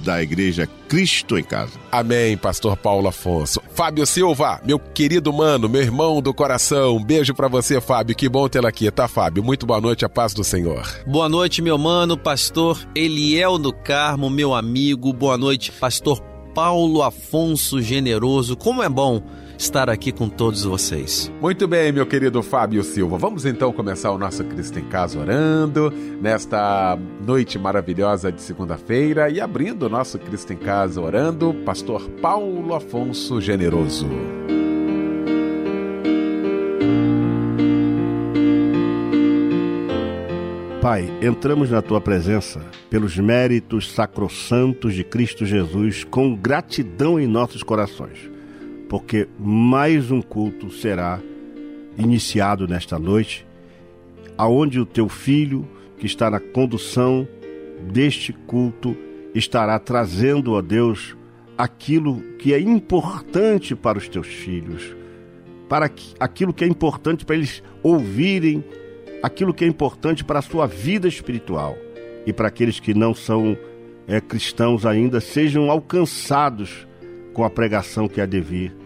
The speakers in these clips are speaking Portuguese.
da Igreja Cristo em Casa. Amém, Pastor Paulo Afonso. Fábio Silva, meu querido mano, meu irmão do coração, um beijo para você, Fábio. Que bom tê-lo aqui, tá, Fábio? Muito boa noite, a paz do Senhor. Boa noite, meu mano, Pastor Eliel do Carmo, meu amigo. Boa noite, Pastor Paulo Afonso Generoso. Como é bom estar aqui com todos vocês. Muito bem, meu querido Fábio Silva. Vamos então começar o nosso Cristo em Casa orando nesta noite maravilhosa de segunda-feira e abrindo o nosso Cristo em Casa orando, Pastor Paulo Afonso Generoso. Pai, entramos na tua presença pelos méritos sacrossantos de Cristo Jesus com gratidão em nossos corações porque mais um culto será iniciado nesta noite, aonde o teu filho, que está na condução deste culto, estará trazendo a Deus aquilo que é importante para os teus filhos, para aquilo que é importante para eles ouvirem, aquilo que é importante para a sua vida espiritual e para aqueles que não são é, cristãos ainda sejam alcançados com a pregação que há de vir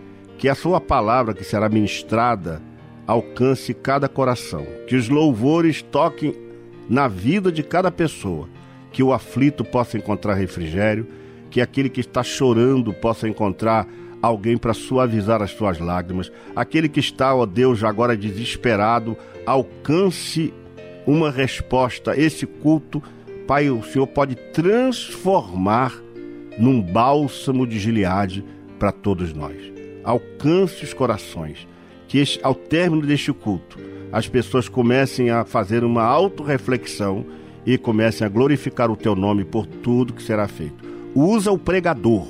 que a sua palavra que será ministrada alcance cada coração, que os louvores toquem na vida de cada pessoa, que o aflito possa encontrar refrigério, que aquele que está chorando possa encontrar alguém para suavizar as suas lágrimas, aquele que está, ó Deus, agora desesperado, alcance uma resposta. Esse culto, Pai, o Senhor pode transformar num bálsamo de Gileade para todos nós alcance os corações. Que ao término deste culto, as pessoas comecem a fazer uma autorreflexão e comecem a glorificar o teu nome por tudo que será feito. Usa o pregador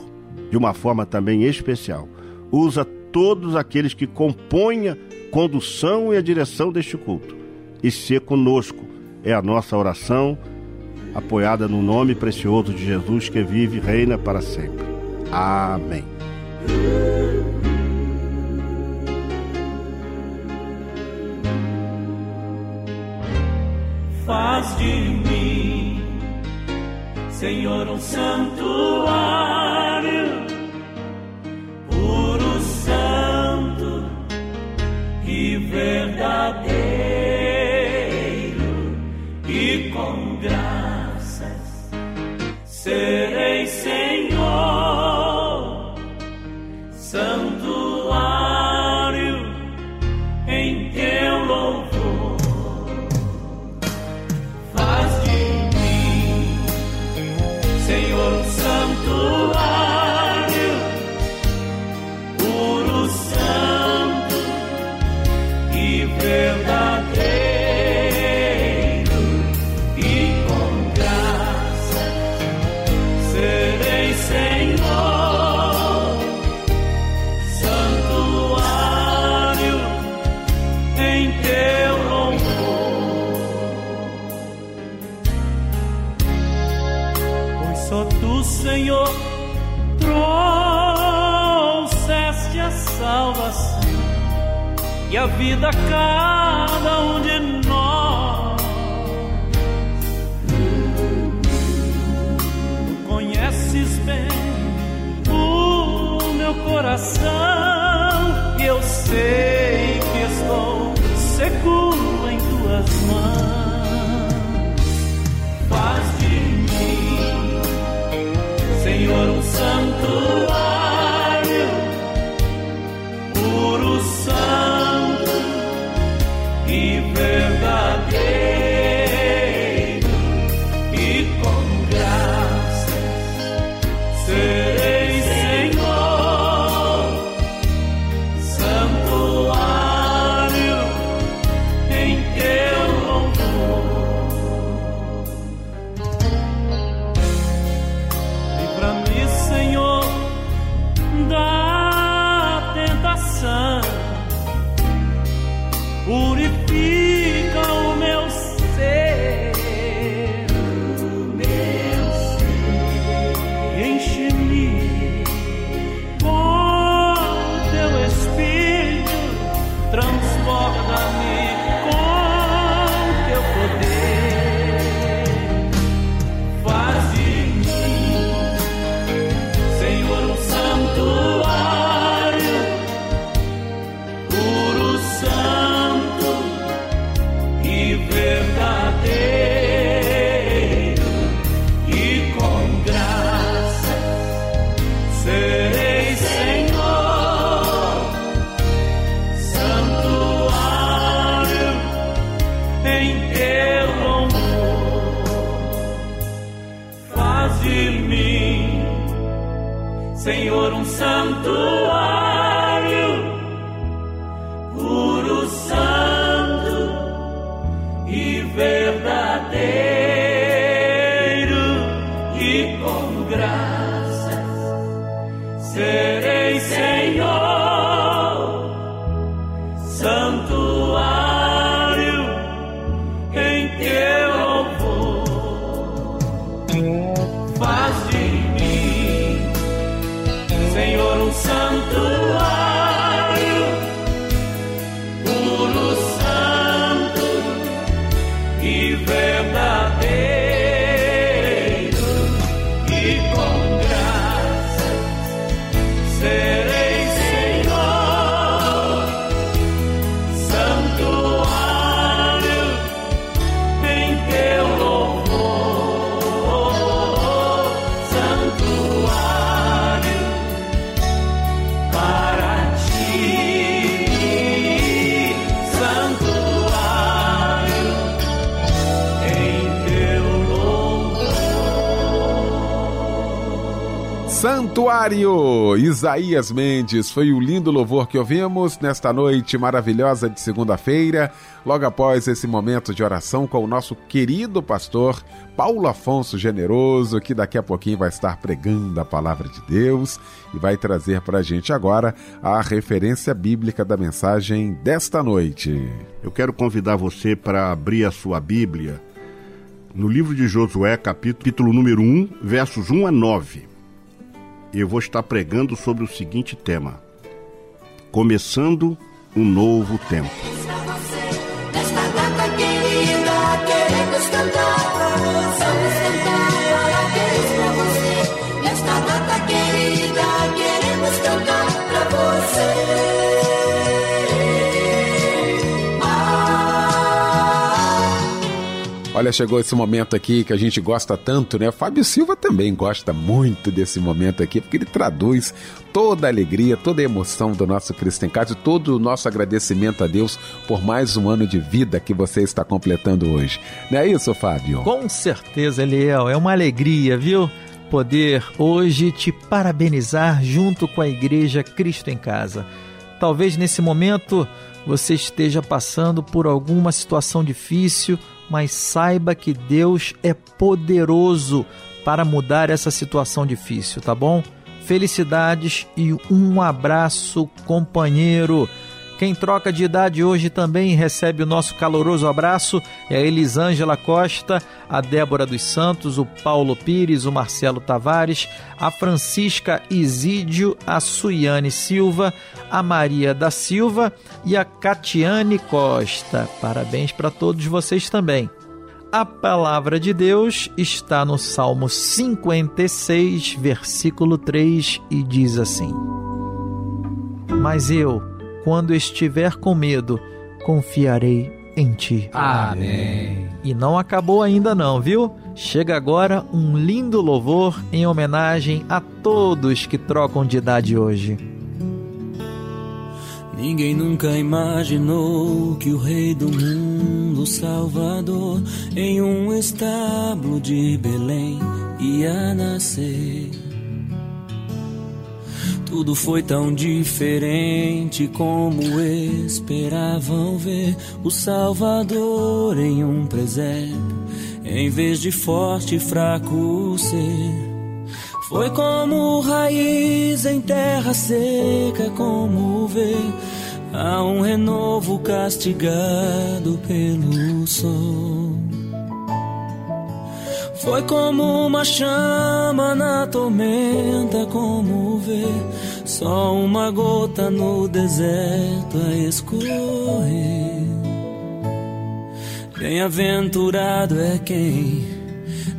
de uma forma também especial. Usa todos aqueles que compõem a condução e a direção deste culto. E ser conosco é a nossa oração, apoiada no nome precioso de Jesus que vive e reina para sempre. Amém. Faz de mim, Senhor, um santuário, vida cada um de nós. Tu conheces bem o meu coração Santuário! Isaías Mendes foi o lindo louvor que ouvimos nesta noite maravilhosa de segunda-feira, logo após esse momento de oração com o nosso querido pastor Paulo Afonso Generoso, que daqui a pouquinho vai estar pregando a palavra de Deus e vai trazer para a gente agora a referência bíblica da mensagem desta noite. Eu quero convidar você para abrir a sua Bíblia no livro de Josué, capítulo número 1, versos 1 a 9. Eu vou estar pregando sobre o seguinte tema: Começando um novo tempo. Olha, chegou esse momento aqui que a gente gosta tanto, né? Fábio Silva também gosta muito desse momento aqui, porque ele traduz toda a alegria, toda a emoção do nosso Cristo em Casa e todo o nosso agradecimento a Deus por mais um ano de vida que você está completando hoje. Não é isso, Fábio? Com certeza, Eliel. É uma alegria, viu? Poder hoje te parabenizar junto com a Igreja Cristo em Casa. Talvez nesse momento você esteja passando por alguma situação difícil, mas saiba que Deus é poderoso para mudar essa situação difícil, tá bom? Felicidades e um abraço, companheiro. Quem troca de idade hoje também recebe o nosso caloroso abraço é a Elisângela Costa, a Débora dos Santos, o Paulo Pires, o Marcelo Tavares, a Francisca Isídio, a Suiane Silva, a Maria da Silva e a Catiane Costa. Parabéns para todos vocês também. A palavra de Deus está no Salmo 56, versículo 3 e diz assim: Mas eu quando estiver com medo, confiarei em ti. Amém. E não acabou ainda não, viu? Chega agora um lindo louvor em homenagem a todos que trocam de idade hoje. Ninguém nunca imaginou que o Rei do mundo, Salvador, em um estábulo de Belém ia nascer. Tudo foi tão diferente como esperavam ver o Salvador em um presépio, em vez de forte e fraco ser. Foi como raiz em terra seca, como ver a um renovo castigado pelo sol. Foi como uma chama na tormenta, como ver só uma gota no deserto a escorrer. Bem-aventurado é quem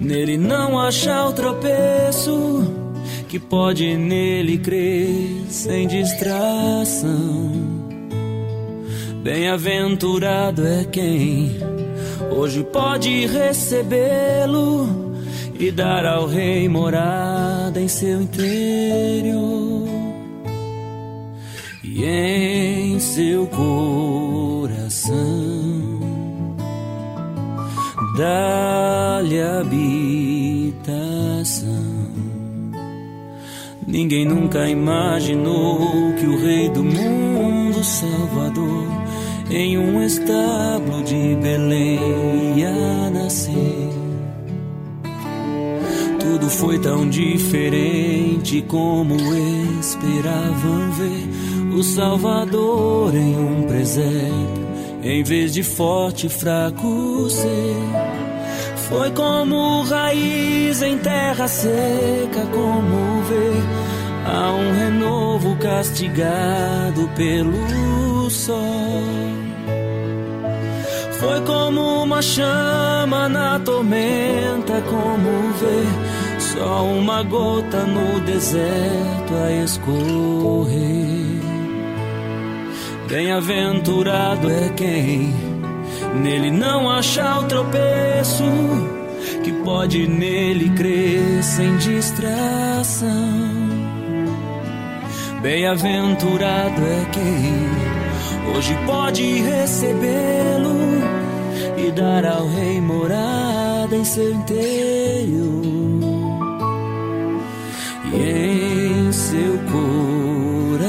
nele não achar o tropeço, que pode nele crer sem distração. Bem-aventurado é quem hoje pode recebê-lo e dar ao rei morada em seu interior e em seu coração. Dá-lhe habitação. Ninguém nunca imaginou que o Rei do mundo, Salvador, em um estábulo de Belém ia nascer. Tudo foi tão diferente como esperavam ver o Salvador em um presépio, em vez de forte e fraco ser. Foi como raiz em terra seca, como ver a um renovo castigado pelo sol. Foi como uma chama na tormenta, como ver só uma gota no deserto a escorrer. Bem-aventurado é quem nele não achar o tropeço, que pode nele crer sem distração. Bem-aventurado é quem hoje pode recebê-lo e dar ao rei morada em seu interior e em seu coração.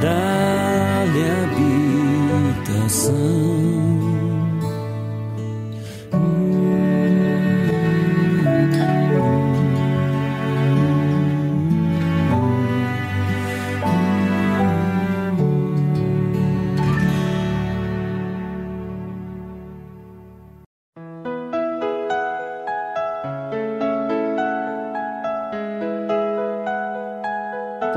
Dá-lhe habitação.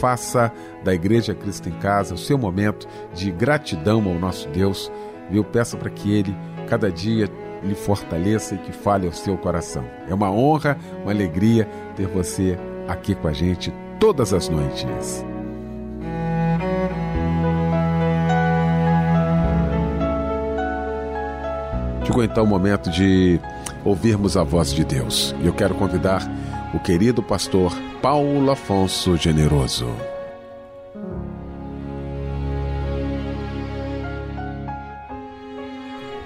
Faça da Igreja Cristo em Casa o seu momento de gratidão ao nosso Deus. Viu? Peça para que Ele, cada dia, lhe fortaleça e que fale ao seu coração. É uma honra, uma alegria ter você aqui com a gente todas as noites. Chegou então o momento de ouvirmos a voz de Deus. E eu quero convidar o querido pastor Paulo Afonso Generoso.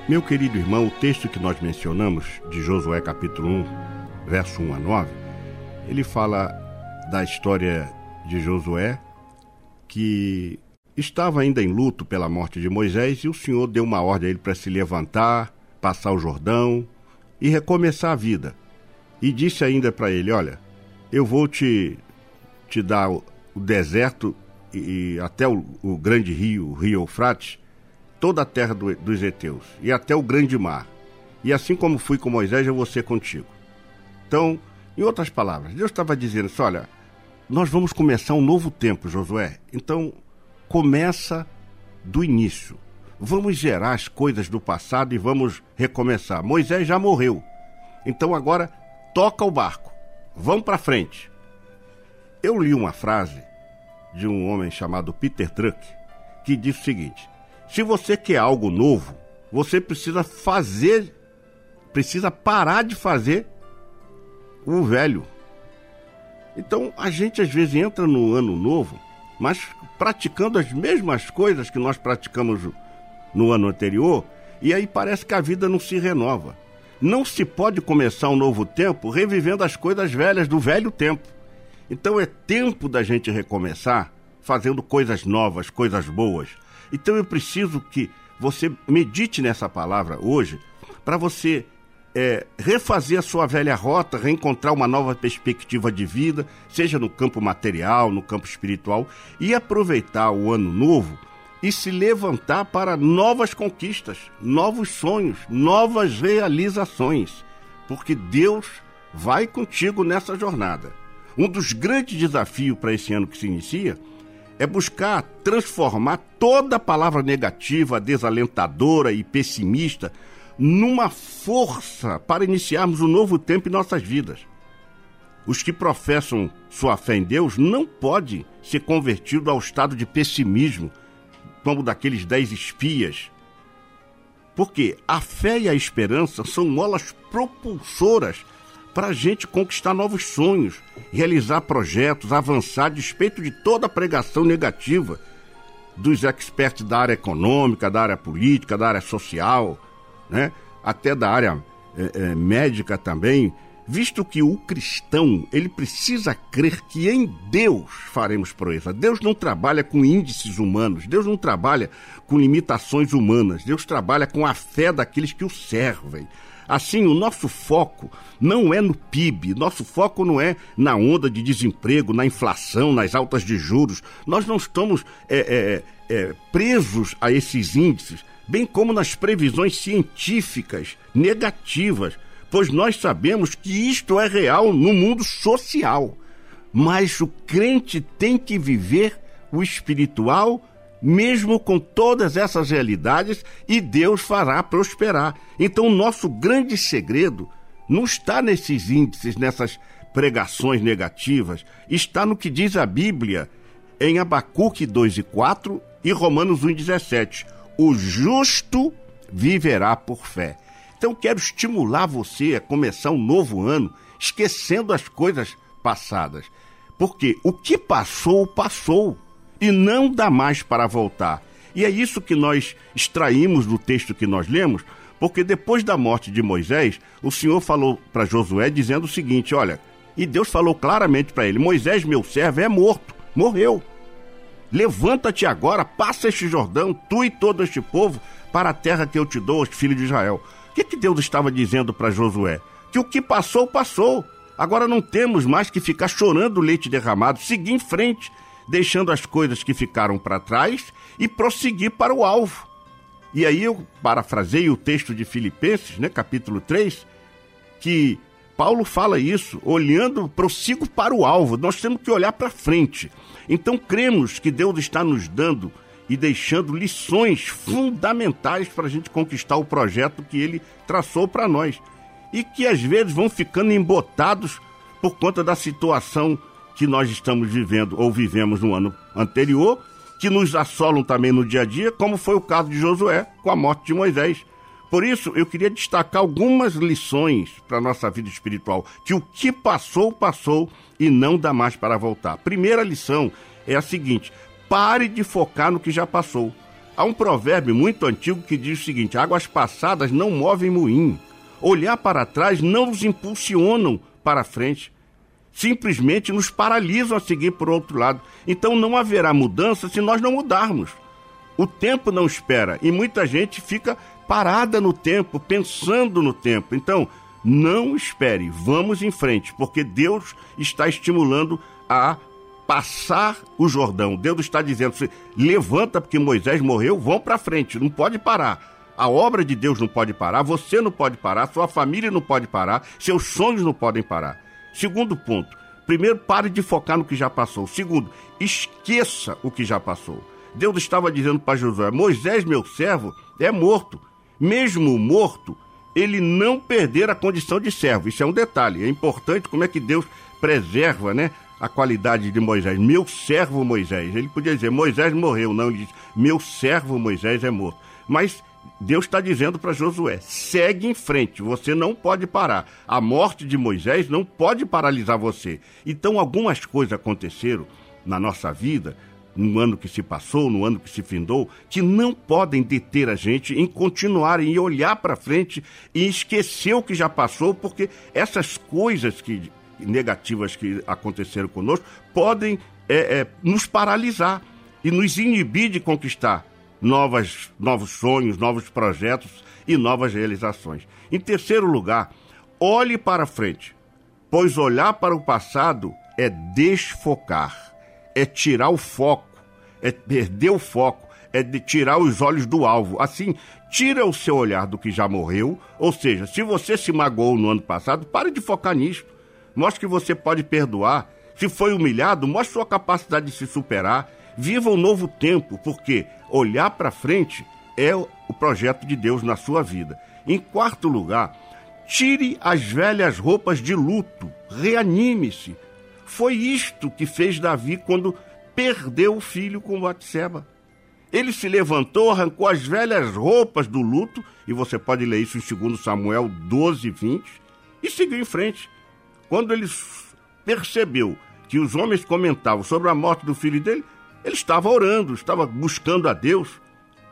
Meu querido irmão, o texto que nós mencionamos, de Josué capítulo 1, verso 1 a 9, ele fala da história de Josué, que estava ainda em luto pela morte de Moisés e o Senhor deu uma ordem a ele para se levantar, passar o Jordão e recomeçar a vida. E disse ainda para ele: Olha, eu vou te, te dar o o deserto e, e até o, o, grande rio, o rio Eufrates, toda a terra do, dos heteus e até o grande mar. E assim como fui com Moisés, eu vou ser contigo. Então, em outras palavras, Deus estava dizendo assim: olha, nós vamos começar um novo tempo, Josué. Então, começa do início. Vamos gerar as coisas do passado e vamos recomeçar. Moisés já morreu. Então agora toca o barco. Vamos para frente. Eu li uma frase de um homem chamado Peter Druck que diz o seguinte: se você quer algo novo, você precisa fazer, precisa parar de fazer o velho. Então a gente às vezes entra no ano novo, mas praticando as mesmas coisas que nós praticamos no ano anterior, e aí parece que a vida não se renova. Não se pode começar um novo tempo revivendo as coisas velhas do velho tempo. Então é tempo da gente recomeçar fazendo coisas novas, coisas boas. Então eu preciso que você medite nessa palavra hoje para você é, refazer a sua velha rota, reencontrar uma nova perspectiva de vida, seja no campo material, no campo espiritual, e aproveitar o ano novo e se levantar para novas conquistas, novos sonhos, novas realizações, porque Deus vai contigo nessa jornada. Um dos grandes desafios para esse ano que se inicia é buscar transformar toda palavra negativa, desalentadora e pessimista numa força para iniciarmos um novo tempo em nossas vidas. Os que professam sua fé em Deus não podem ser convertidos ao estado de pessimismo como daqueles dez espias. Porque a fé e a esperança são molas propulsoras para a gente conquistar novos sonhos, realizar projetos, avançar a despeito de toda a pregação negativa dos experts da área econômica, da área política, da área social, né? até da área é, é, médica também, visto que o cristão ele precisa crer que em Deus faremos proeza. Deus não trabalha com índices humanos, Deus não trabalha com limitações humanas, Deus trabalha com a fé daqueles que o servem. Assim, o nosso foco não é no PIB, nosso foco não é na onda de desemprego, na inflação, nas altas de juros. Nós não estamos é, é, é, presos a esses índices, bem como nas previsões científicas negativas pois nós sabemos que isto é real no mundo social. Mas o crente tem que viver o espiritual, mesmo com todas essas realidades, e Deus fará prosperar. Então, o nosso grande segredo não está nesses índices, nessas pregações negativas, está no que diz a Bíblia em Abacuque 2 e 4 e Romanos 1 e 17. O justo viverá por fé. Então quero estimular você a começar um novo ano esquecendo as coisas passadas. Porque o que passou, passou. E não dá mais para voltar. E é isso que nós extraímos do texto que nós lemos, porque depois da morte de Moisés, o Senhor falou para Josué dizendo o seguinte: olha, e Deus falou claramente para ele: Moisés, meu servo, é morto, morreu. Levanta-te agora, passa este Jordão, tu e todo este povo, para a terra que eu te dou aos filhos de Israel que, que Deus estava dizendo para Josué? Que o que passou, passou. Agora não temos mais que ficar chorando leite derramado, seguir em frente, deixando as coisas que ficaram para trás e prosseguir para o alvo. E aí eu parafraseio o texto de Filipenses, né, capítulo 3, que Paulo fala isso, olhando, prossigo para o alvo. Nós temos que olhar para frente. Então cremos que Deus está nos dando e deixando lições fundamentais para a gente conquistar o projeto que ele traçou para nós. E que às vezes vão ficando embotados por conta da situação que nós estamos vivendo ou vivemos no ano anterior, que nos assolam também no dia a dia, como foi o caso de Josué com a morte de Moisés. Por isso, eu queria destacar algumas lições para a nossa vida espiritual, que o que passou, passou e não dá mais para voltar. Primeira lição é a seguinte: Pare de focar no que já passou. Há um provérbio muito antigo que diz o seguinte: águas passadas não movem moinho. Olhar para trás não nos impulsionam para frente. Simplesmente nos paralisam a seguir por outro lado. Então não haverá mudança se nós não mudarmos. O tempo não espera e muita gente fica parada no tempo, pensando no tempo. Então, não espere, vamos em frente, porque Deus está estimulando a passar o Jordão. Deus está dizendo: levanta, porque Moisés morreu, vão para frente, não pode parar. A obra de Deus não pode parar, você não pode parar, sua família não pode parar, seus sonhos não podem parar. Segundo ponto, primeiro, pare de focar no que já passou. Segundo, esqueça o que já passou. Deus estava dizendo para Josué: Moisés, meu servo, é morto. Mesmo morto, ele não perder a condição de servo. Isso é um detalhe. É importante como é que Deus preserva, né? A qualidade de Moisés, meu servo Moisés. Ele podia dizer, Moisés morreu, não, ele diz, meu servo Moisés é morto. Mas Deus está dizendo para Josué: segue em frente, você não pode parar. A morte de Moisés não pode paralisar você. Então, algumas coisas aconteceram na nossa vida, no ano que se passou, no ano que se findou, que não podem deter a gente em continuar, em olhar para frente e esquecer o que já passou, porque essas coisas que negativas que aconteceram conosco podem é, é, nos paralisar e nos inibir de conquistar novas, novos sonhos, novos projetos e novas realizações. Em terceiro lugar, olhe para frente, pois olhar para o passado é desfocar, é tirar o foco, é perder o foco, é de tirar os olhos do alvo. Assim, tira o seu olhar do que já morreu, ou seja, se você se magoou no ano passado, pare de focar nisso. Mostre que você pode perdoar. Se foi humilhado, mostre sua capacidade de se superar. Viva um novo tempo, porque olhar para frente é o projeto de Deus na sua vida. Em quarto lugar, tire as velhas roupas de luto, reanime-se. Foi isto que fez Davi quando perdeu o filho com Batseba. Ele se levantou, arrancou as velhas roupas do luto, e você pode ler isso em 2 Samuel 12, 20, e seguiu em frente. Quando ele percebeu que os homens comentavam sobre a morte do filho dele, ele estava orando, estava buscando a Deus.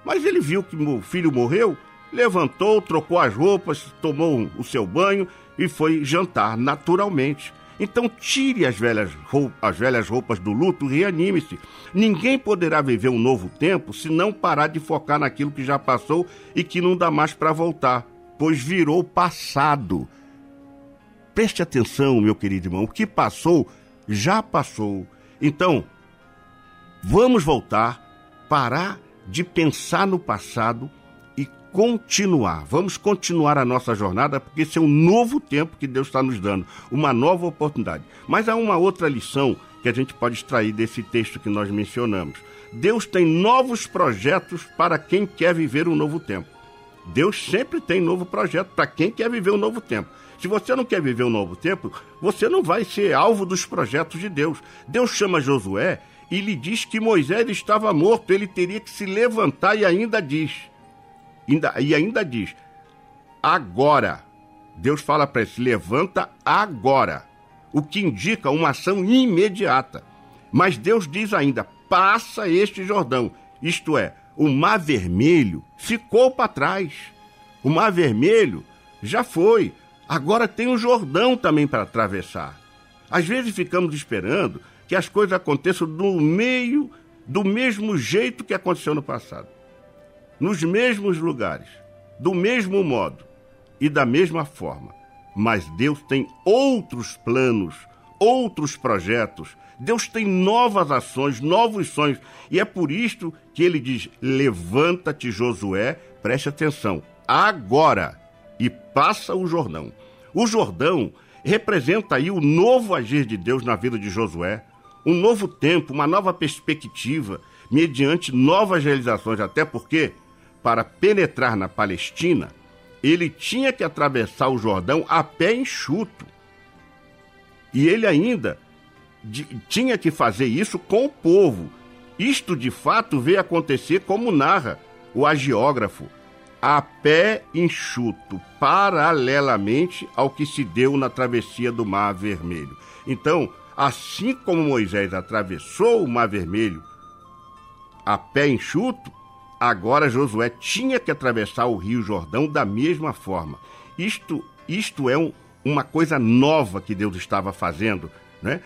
Mas ele viu que o filho morreu, levantou, trocou as roupas, tomou o seu banho e foi jantar naturalmente. Então tire as velhas, roupas, as velhas roupas do luto e reanime-se. Ninguém poderá viver um novo tempo se não parar de focar naquilo que já passou e que não dá mais para voltar, pois virou passado. Preste atenção, meu querido irmão, o que passou, já passou. Então, vamos voltar, parar de pensar no passado e continuar. Vamos continuar a nossa jornada, porque esse é um novo tempo que Deus está nos dando, uma nova oportunidade. Mas há uma outra lição que a gente pode extrair desse texto que nós mencionamos. Deus tem novos projetos para quem quer viver um novo tempo. Deus sempre tem novo projeto para quem quer viver um novo tempo. Se você não quer viver um novo tempo, você não vai ser alvo dos projetos de Deus. Deus chama Josué e lhe diz que Moisés estava morto, ele teria que se levantar e ainda diz, ainda, e ainda diz, agora. Deus fala para ele, se levanta agora, o que indica uma ação imediata. Mas Deus diz ainda, passa este Jordão, isto é, o Mar Vermelho ficou para trás. O Mar Vermelho já foi. Agora tem o Jordão também para atravessar. Às vezes ficamos esperando que as coisas aconteçam do meio, do mesmo jeito que aconteceu no passado. Nos mesmos lugares, do mesmo modo e da mesma forma. Mas Deus tem outros planos, outros projetos. Deus tem novas ações, novos sonhos. E é por isto que ele diz: Levanta-te, Josué, preste atenção, agora e passa o Jordão. O Jordão representa aí o novo agir de Deus na vida de Josué, um novo tempo, uma nova perspectiva, mediante novas realizações, até porque, para penetrar na Palestina, ele tinha que atravessar o Jordão a pé enxuto. E ele ainda de, tinha que fazer isso com o povo. Isto de fato veio acontecer como narra o agiógrafo a pé enxuto, paralelamente ao que se deu na travessia do Mar Vermelho. Então, assim como Moisés atravessou o Mar Vermelho a pé enxuto, agora Josué tinha que atravessar o Rio Jordão da mesma forma. Isto, isto é um, uma coisa nova que Deus estava fazendo, né?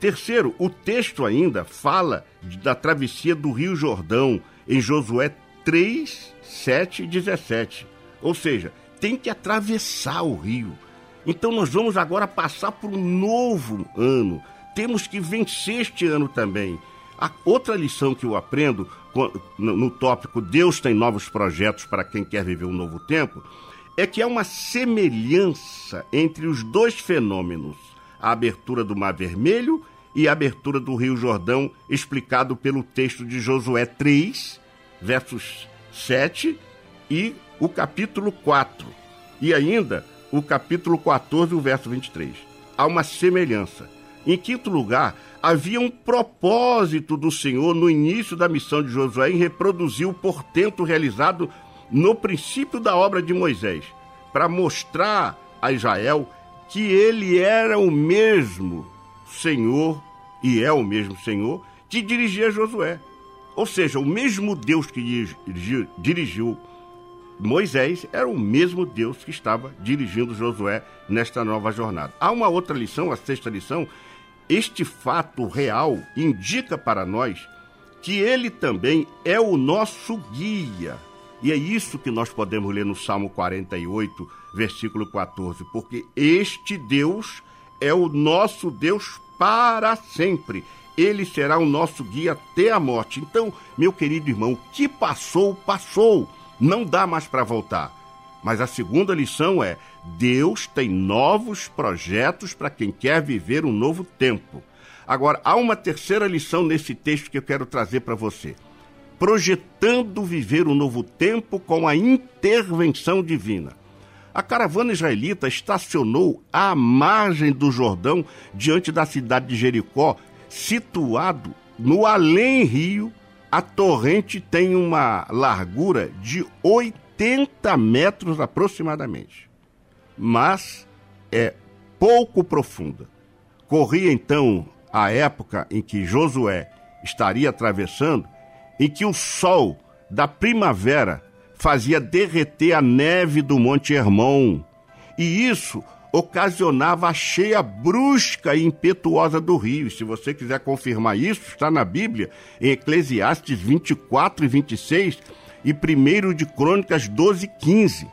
Terceiro, o texto ainda fala da travessia do Rio Jordão em Josué 3, 7 e 17. Ou seja, tem que atravessar o rio. Então nós vamos agora passar por um novo ano. temos que vencer este ano também. A outra lição que eu aprendo no tópico Deus tem novos projetos para quem quer viver um novo tempo é que há uma semelhança entre os dois fenômenos, a abertura do Mar Vermelho e a abertura do Rio Jordão, explicado pelo texto de Josué 3, versos 7 e o capítulo 4, e ainda o capítulo 14, o verso 23. Há uma semelhança. Em quinto lugar, havia um propósito do Senhor no início da missão de Josué em reproduzir o portento realizado no princípio da obra de Moisés, para mostrar a Israel que ele era o mesmo Senhor, e é o mesmo Senhor, que dirigia Josué. Ou seja, o mesmo Deus que dirigiu, Moisés era o mesmo Deus que estava dirigindo Josué nesta nova jornada. Há uma outra lição, a sexta lição. Este fato real indica para nós que ele também é o nosso guia. E é isso que nós podemos ler no Salmo 48, versículo 14, porque este Deus é o nosso Deus para sempre. Ele será o nosso guia até a morte. Então, meu querido irmão, o que passou, passou não dá mais para voltar. Mas a segunda lição é: Deus tem novos projetos para quem quer viver um novo tempo. Agora, há uma terceira lição nesse texto que eu quero trazer para você. Projetando viver um novo tempo com a intervenção divina. A caravana israelita estacionou à margem do Jordão, diante da cidade de Jericó, situado no além-rio a torrente tem uma largura de 80 metros aproximadamente, mas é pouco profunda. Corria então a época em que Josué estaria atravessando, em que o sol da primavera fazia derreter a neve do Monte Hermon. E isso ocasionava a cheia brusca e impetuosa do rio. Se você quiser confirmar isso, está na Bíblia, em Eclesiastes 24 e 26 e 1 de Crônicas 12 e 15.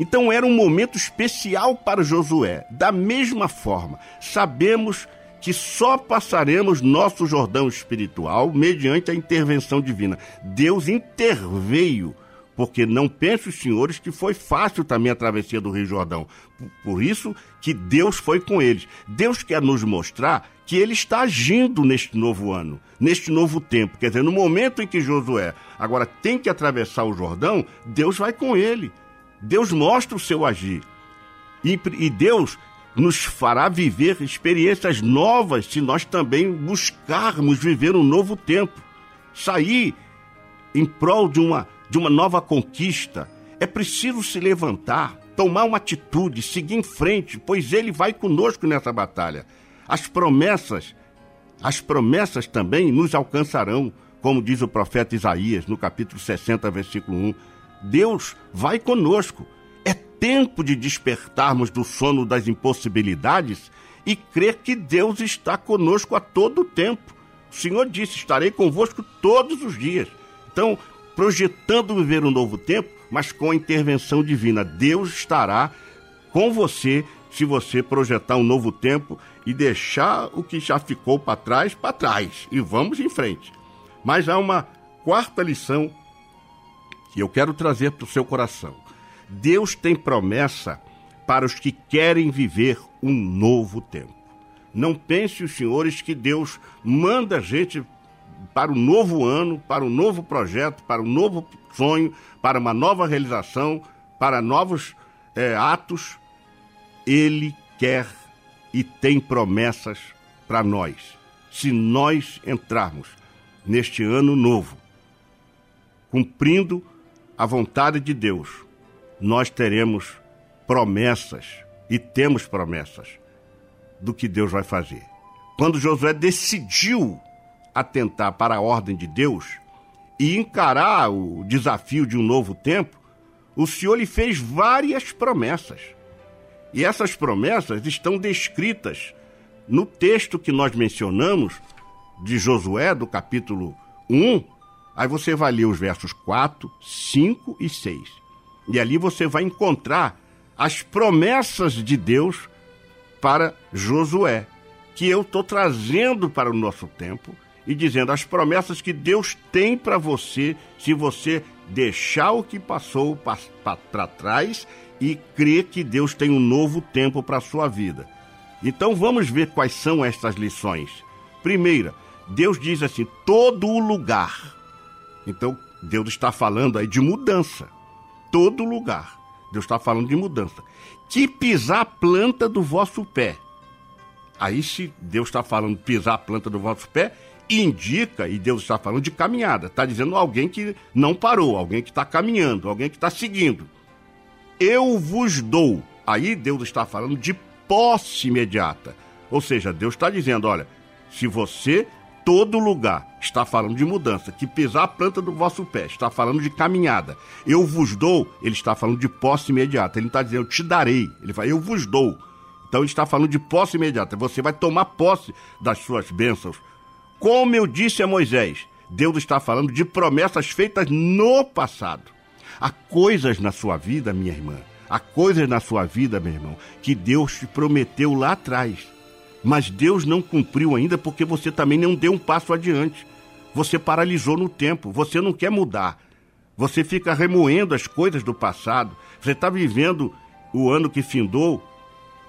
Então era um momento especial para Josué. Da mesma forma, sabemos que só passaremos nosso Jordão espiritual mediante a intervenção divina. Deus interveio porque não pense os senhores que foi fácil também a travessia do Rio Jordão. Por isso que Deus foi com eles. Deus quer nos mostrar que ele está agindo neste novo ano, neste novo tempo. Quer dizer, no momento em que Josué agora tem que atravessar o Jordão, Deus vai com ele. Deus mostra o seu agir. E, e Deus nos fará viver experiências novas se nós também buscarmos viver um novo tempo. Sair em prol de uma de uma nova conquista, é preciso se levantar, tomar uma atitude, seguir em frente, pois ele vai conosco nessa batalha. As promessas, as promessas também nos alcançarão, como diz o profeta Isaías no capítulo 60, versículo 1. Deus vai conosco. É tempo de despertarmos do sono das impossibilidades e crer que Deus está conosco a todo o tempo. O Senhor disse: Estarei convosco todos os dias. Então, projetando viver um novo tempo, mas com a intervenção divina. Deus estará com você se você projetar um novo tempo e deixar o que já ficou para trás para trás e vamos em frente. Mas há uma quarta lição que eu quero trazer para o seu coração. Deus tem promessa para os que querem viver um novo tempo. Não pense os senhores que Deus manda a gente para o novo ano, para um novo projeto, para um novo sonho, para uma nova realização, para novos é, atos. Ele quer e tem promessas para nós. Se nós entrarmos neste ano novo, cumprindo a vontade de Deus, nós teremos promessas e temos promessas do que Deus vai fazer. Quando Josué decidiu atentar para a ordem de Deus e encarar o desafio de um novo tempo, o Senhor lhe fez várias promessas. E essas promessas estão descritas no texto que nós mencionamos de Josué, do capítulo 1. Aí você vai ler os versos 4, 5 e 6. E ali você vai encontrar as promessas de Deus para Josué que eu estou trazendo para o nosso tempo e dizendo as promessas que Deus tem para você se você deixar o que passou para trás e crer que Deus tem um novo tempo para a sua vida. Então vamos ver quais são estas lições. Primeira, Deus diz assim: todo o lugar. Então Deus está falando aí de mudança. Todo lugar. Deus está falando de mudança. Que pisar a planta do vosso pé. Aí, se Deus está falando pisar a planta do vosso pé, indica, e Deus está falando de caminhada, está dizendo alguém que não parou, alguém que está caminhando, alguém que está seguindo. Eu vos dou. Aí Deus está falando de posse imediata. Ou seja, Deus está dizendo: olha, se você, todo lugar, está falando de mudança, que pisar a planta do vosso pé, está falando de caminhada, eu vos dou, ele está falando de posse imediata. Ele não está dizendo, eu te darei. Ele fala, eu vos dou. Então ele está falando de posse imediata. Você vai tomar posse das suas bênçãos. Como eu disse a Moisés, Deus está falando de promessas feitas no passado. Há coisas na sua vida, minha irmã, há coisas na sua vida, meu irmão, que Deus te prometeu lá atrás. Mas Deus não cumpriu ainda porque você também não deu um passo adiante. Você paralisou no tempo, você não quer mudar. Você fica remoendo as coisas do passado. Você está vivendo o ano que findou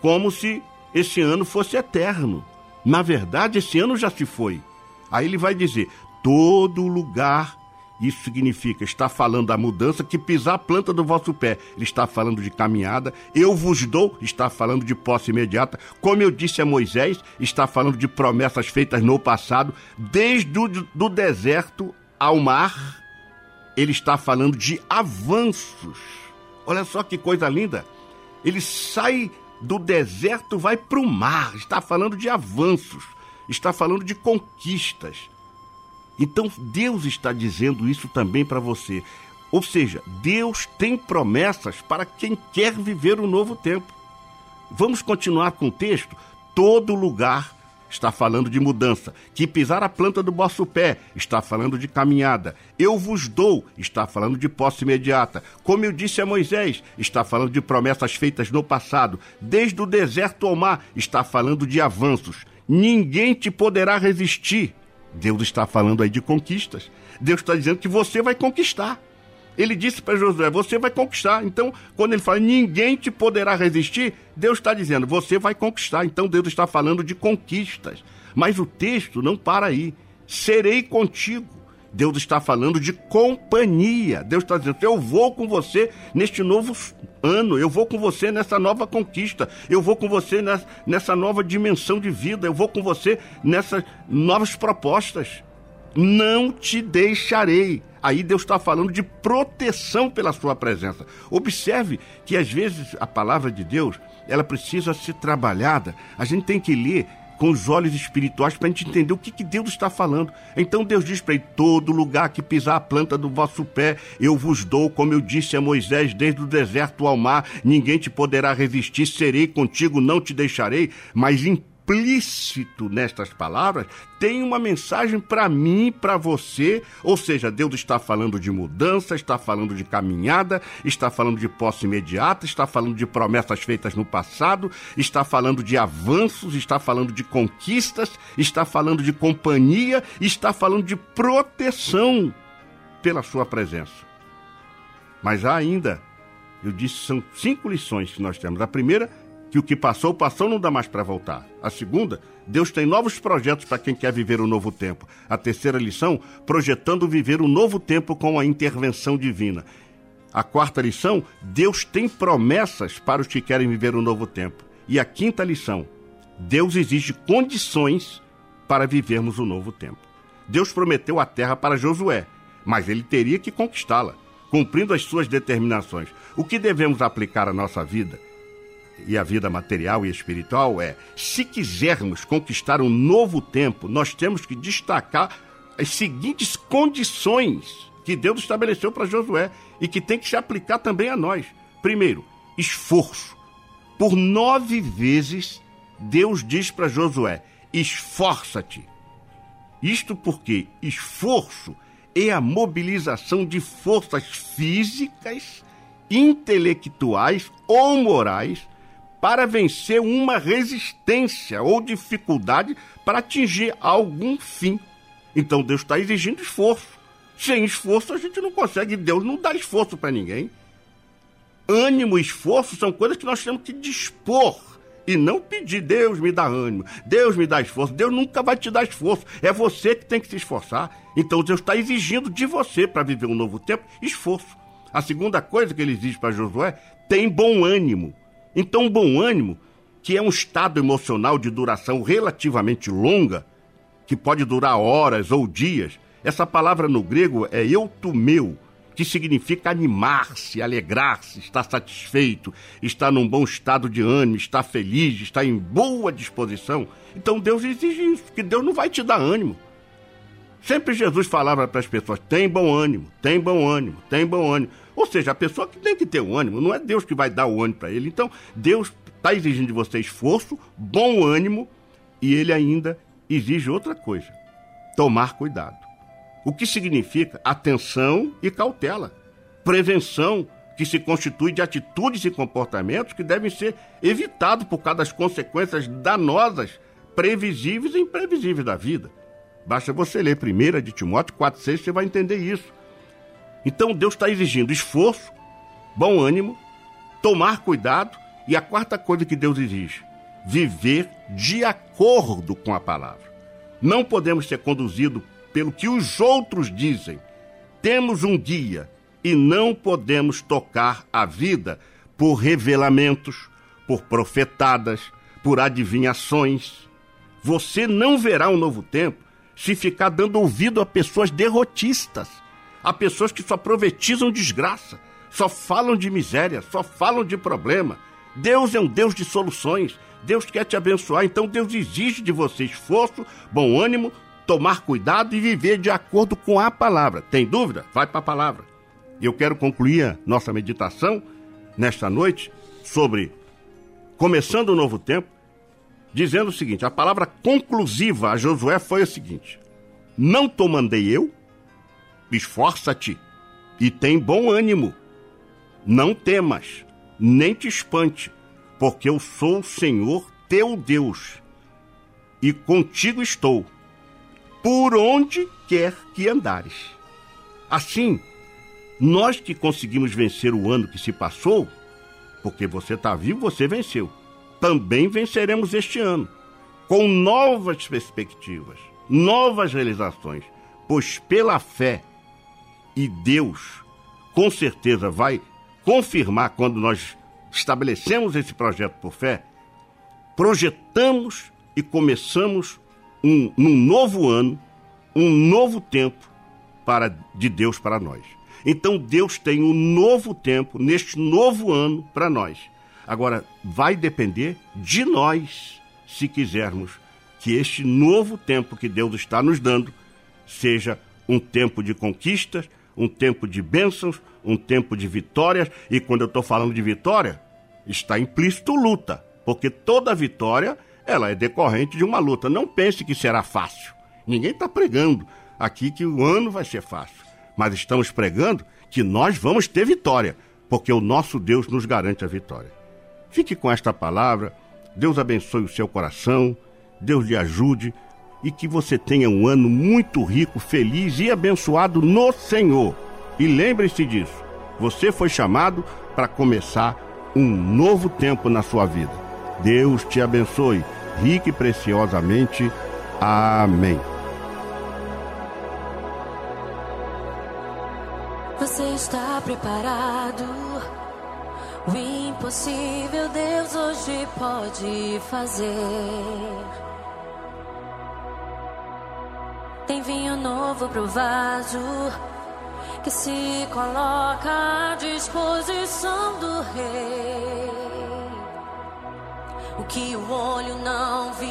como se esse ano fosse eterno. Na verdade, esse ano já se foi. Aí ele vai dizer: todo lugar. Isso significa, está falando da mudança que pisar a planta do vosso pé. Ele está falando de caminhada. Eu vos dou, está falando de posse imediata. Como eu disse a Moisés, está falando de promessas feitas no passado, desde o do deserto ao mar. Ele está falando de avanços. Olha só que coisa linda. Ele sai do deserto, vai para o mar. Está falando de avanços está falando de conquistas. Então Deus está dizendo isso também para você. Ou seja, Deus tem promessas para quem quer viver o um novo tempo. Vamos continuar com o texto? Todo lugar está falando de mudança. Que pisar a planta do vosso pé está falando de caminhada. Eu vos dou está falando de posse imediata. Como eu disse a Moisés, está falando de promessas feitas no passado. Desde o deserto ao mar está falando de avanços ninguém te poderá resistir. Deus está falando aí de conquistas. Deus está dizendo que você vai conquistar. Ele disse para Josué: Você vai conquistar. Então, quando ele fala ninguém te poderá resistir, Deus está dizendo: Você vai conquistar. Então, Deus está falando de conquistas. Mas o texto não para aí. Serei contigo. Deus está falando de companhia. Deus está dizendo: Eu vou com você neste novo ano, eu vou com você nessa nova conquista, eu vou com você nessa nova dimensão de vida, eu vou com você nessas novas propostas. Não te deixarei. Aí Deus está falando de proteção pela sua presença. Observe que às vezes a palavra de Deus ela precisa ser trabalhada. A gente tem que ler com os olhos espirituais para a gente entender o que, que Deus está falando. Então Deus diz para ele: todo lugar que pisar a planta do vosso pé, eu vos dou, como eu disse a Moisés, desde o deserto ao mar, ninguém te poderá resistir, serei contigo, não te deixarei, mas em implícito nestas palavras tem uma mensagem para mim, para você. Ou seja, Deus está falando de mudança, está falando de caminhada, está falando de posse imediata, está falando de promessas feitas no passado, está falando de avanços, está falando de conquistas, está falando de companhia, está falando de proteção pela sua presença. Mas há ainda, eu disse, são cinco lições que nós temos. A primeira que o que passou, passou, não dá mais para voltar. A segunda, Deus tem novos projetos para quem quer viver um novo tempo. A terceira lição, projetando viver um novo tempo com a intervenção divina. A quarta lição, Deus tem promessas para os que querem viver um novo tempo. E a quinta lição, Deus exige condições para vivermos um novo tempo. Deus prometeu a terra para Josué, mas ele teria que conquistá-la, cumprindo as suas determinações. O que devemos aplicar à nossa vida? E a vida material e espiritual é: se quisermos conquistar um novo tempo, nós temos que destacar as seguintes condições que Deus estabeleceu para Josué e que tem que se aplicar também a nós. Primeiro, esforço. Por nove vezes, Deus diz para Josué: esforça-te. Isto porque esforço é a mobilização de forças físicas, intelectuais ou morais para vencer uma resistência ou dificuldade para atingir algum fim. Então Deus está exigindo esforço. Sem esforço a gente não consegue, Deus não dá esforço para ninguém. Ânimo e esforço são coisas que nós temos que dispor e não pedir, Deus me dá ânimo, Deus me dá esforço. Deus nunca vai te dar esforço, é você que tem que se esforçar. Então Deus está exigindo de você para viver um novo tempo esforço. A segunda coisa que ele exige para Josué, tem bom ânimo. Então, bom ânimo, que é um estado emocional de duração relativamente longa, que pode durar horas ou dias, essa palavra no grego é eutumeu, que significa animar-se, alegrar-se, estar satisfeito, estar num bom estado de ânimo, estar feliz, estar em boa disposição. Então Deus exige isso, que Deus não vai te dar ânimo. Sempre Jesus falava para as pessoas: tem bom ânimo, tem bom ânimo, tem bom ânimo. Ou seja, a pessoa que tem que ter o ânimo, não é Deus que vai dar o ânimo para ele. Então, Deus está exigindo de você esforço, bom ânimo, e ele ainda exige outra coisa: tomar cuidado. O que significa atenção e cautela. Prevenção, que se constitui de atitudes e comportamentos que devem ser evitados por causa das consequências danosas, previsíveis e imprevisíveis da vida. Basta você ler 1 de Timóteo 4,6, você vai entender isso. Então Deus está exigindo esforço, bom ânimo, tomar cuidado e a quarta coisa que Deus exige: viver de acordo com a palavra. Não podemos ser conduzidos pelo que os outros dizem. Temos um guia e não podemos tocar a vida por revelamentos, por profetadas, por adivinhações. Você não verá um novo tempo se ficar dando ouvido a pessoas derrotistas Há pessoas que só profetizam desgraça, só falam de miséria, só falam de problema. Deus é um Deus de soluções. Deus quer te abençoar, então Deus exige de você esforço, bom ânimo, tomar cuidado e viver de acordo com a palavra. Tem dúvida? Vai para a palavra. Eu quero concluir a nossa meditação nesta noite sobre começando o novo tempo, dizendo o seguinte: a palavra conclusiva a Josué foi a seguinte: Não te mandei eu, esforça-te e tem bom ânimo. Não temas, nem te espante, porque eu sou o Senhor teu Deus e contigo estou, por onde quer que andares. Assim, nós que conseguimos vencer o ano que se passou, porque você está vivo, você venceu, também venceremos este ano, com novas perspectivas, novas realizações, pois pela fé e Deus com certeza vai confirmar quando nós estabelecemos esse projeto por fé, projetamos e começamos um, um novo ano, um novo tempo para de Deus para nós. Então Deus tem um novo tempo neste novo ano para nós. Agora vai depender de nós se quisermos que este novo tempo que Deus está nos dando seja um tempo de conquistas, um tempo de bênçãos, um tempo de vitórias, e quando eu estou falando de vitória, está implícito luta, porque toda vitória ela é decorrente de uma luta. Não pense que será fácil. Ninguém está pregando aqui que o ano vai ser fácil, mas estamos pregando que nós vamos ter vitória, porque o nosso Deus nos garante a vitória. Fique com esta palavra, Deus abençoe o seu coração, Deus lhe ajude e que você tenha um ano muito rico, feliz e abençoado no Senhor. E lembre-se disso: você foi chamado para começar um novo tempo na sua vida. Deus te abençoe, rica e preciosamente. Amém. Você está preparado? O impossível Deus hoje pode fazer. Tem vinho novo pro vaso que se coloca à disposição do rei. O que o olho não viu,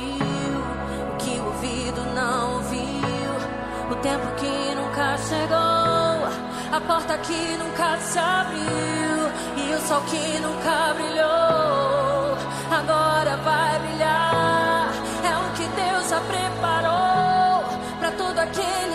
o que o ouvido não ouviu, o tempo que nunca chegou, a porta que nunca se abriu e o sol que nunca brilhou, agora vai brilhar. É o que Deus já preparou para todo aquele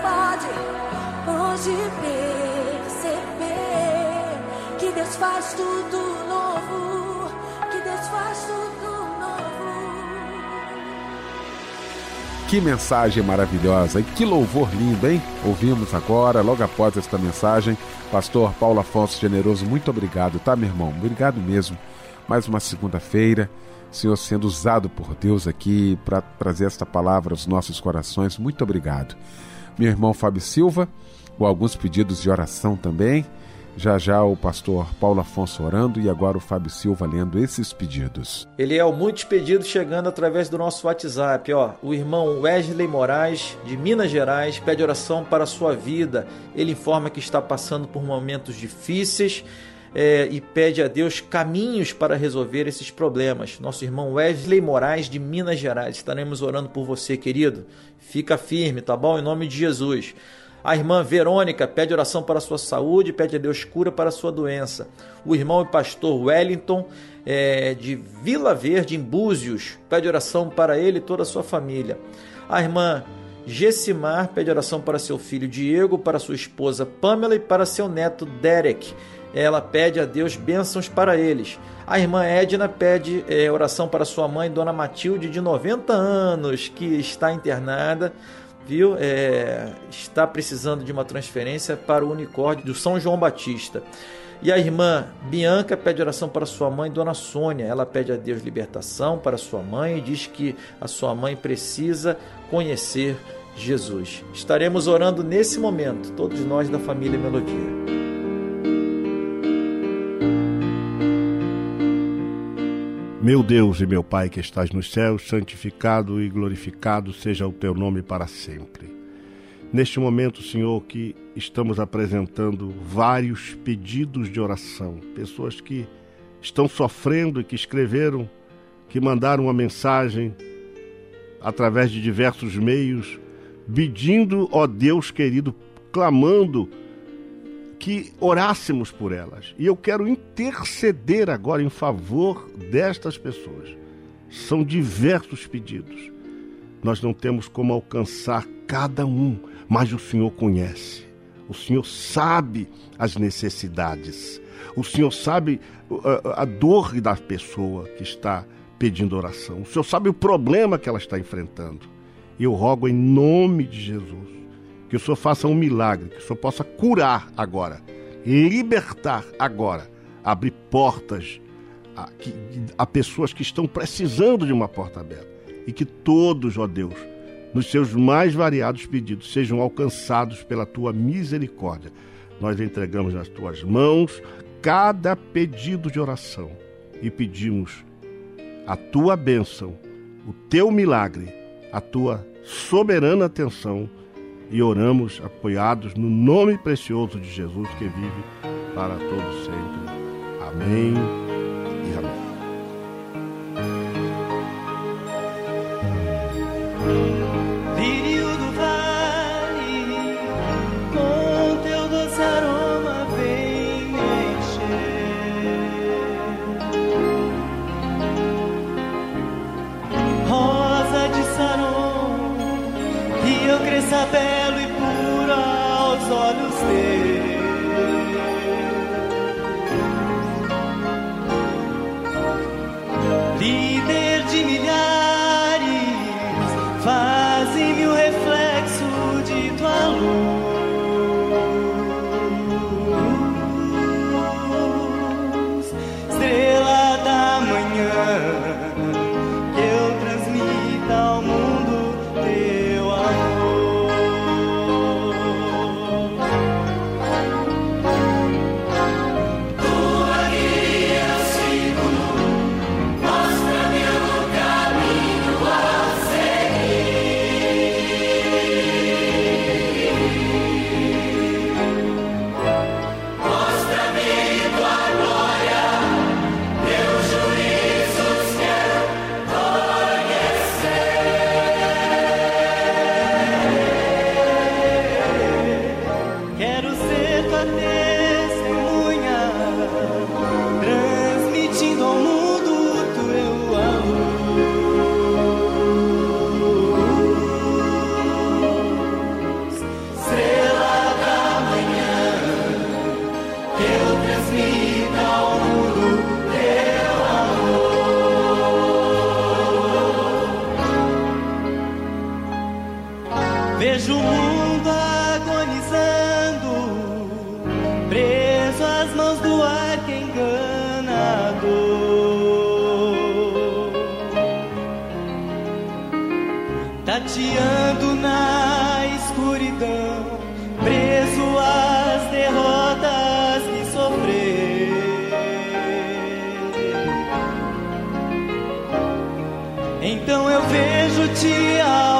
pode hoje perceber que Deus faz tudo novo? Que Deus faz tudo novo. Que mensagem maravilhosa e que louvor lindo, hein? Ouvimos agora, logo após esta mensagem, Pastor Paulo Afonso Generoso, muito obrigado, tá, meu irmão? Obrigado mesmo. Mais uma segunda-feira, Senhor sendo usado por Deus aqui para trazer esta palavra aos nossos corações. Muito obrigado. Meu irmão Fábio Silva, com alguns pedidos de oração também. Já já o pastor Paulo Afonso orando e agora o Fábio Silva lendo esses pedidos. Eliel, muitos pedidos chegando através do nosso WhatsApp. Ó, o irmão Wesley Moraes, de Minas Gerais, pede oração para a sua vida. Ele informa que está passando por momentos difíceis é, e pede a Deus caminhos para resolver esses problemas. Nosso irmão Wesley Moraes, de Minas Gerais. Estaremos orando por você, querido. Fica firme, tá bom? Em nome de Jesus. A irmã Verônica pede oração para a sua saúde, pede a Deus cura para a sua doença. O irmão e pastor Wellington, é, de Vila Verde, em Búzios, pede oração para ele e toda a sua família. A irmã Gessimar pede oração para seu filho Diego, para sua esposa Pamela e para seu neto Derek. Ela pede a Deus bênçãos para eles. A irmã Edna pede é, oração para sua mãe, Dona Matilde, de 90 anos, que está internada viu? É, está precisando de uma transferência para o unicórnio do São João Batista. E a irmã Bianca pede oração para sua mãe, Dona Sônia. Ela pede a Deus libertação para sua mãe e diz que a sua mãe precisa conhecer Jesus. Estaremos orando nesse momento, todos nós da família Melodia. Meu Deus e meu Pai que estás nos céus, santificado e glorificado seja o teu nome para sempre. Neste momento, Senhor, que estamos apresentando vários pedidos de oração, pessoas que estão sofrendo e que escreveram, que mandaram uma mensagem através de diversos meios, pedindo, ó Deus querido, clamando que orássemos por elas. E eu quero interceder agora em favor destas pessoas. São diversos pedidos. Nós não temos como alcançar cada um, mas o Senhor conhece. O Senhor sabe as necessidades. O Senhor sabe a, a dor da pessoa que está pedindo oração. O Senhor sabe o problema que ela está enfrentando. E eu rogo em nome de Jesus que o Senhor faça um milagre, que o Senhor possa curar agora, libertar agora, abrir portas a, a pessoas que estão precisando de uma porta aberta. E que todos, ó Deus, nos seus mais variados pedidos, sejam alcançados pela tua misericórdia. Nós entregamos nas tuas mãos cada pedido de oração e pedimos a tua bênção, o teu milagre, a tua soberana atenção e oramos apoiados no nome precioso de Jesus que vive para todos sempre. Amém e amém. tateando na escuridão, preso às derrotas que sofreu. Então eu vejo-te ao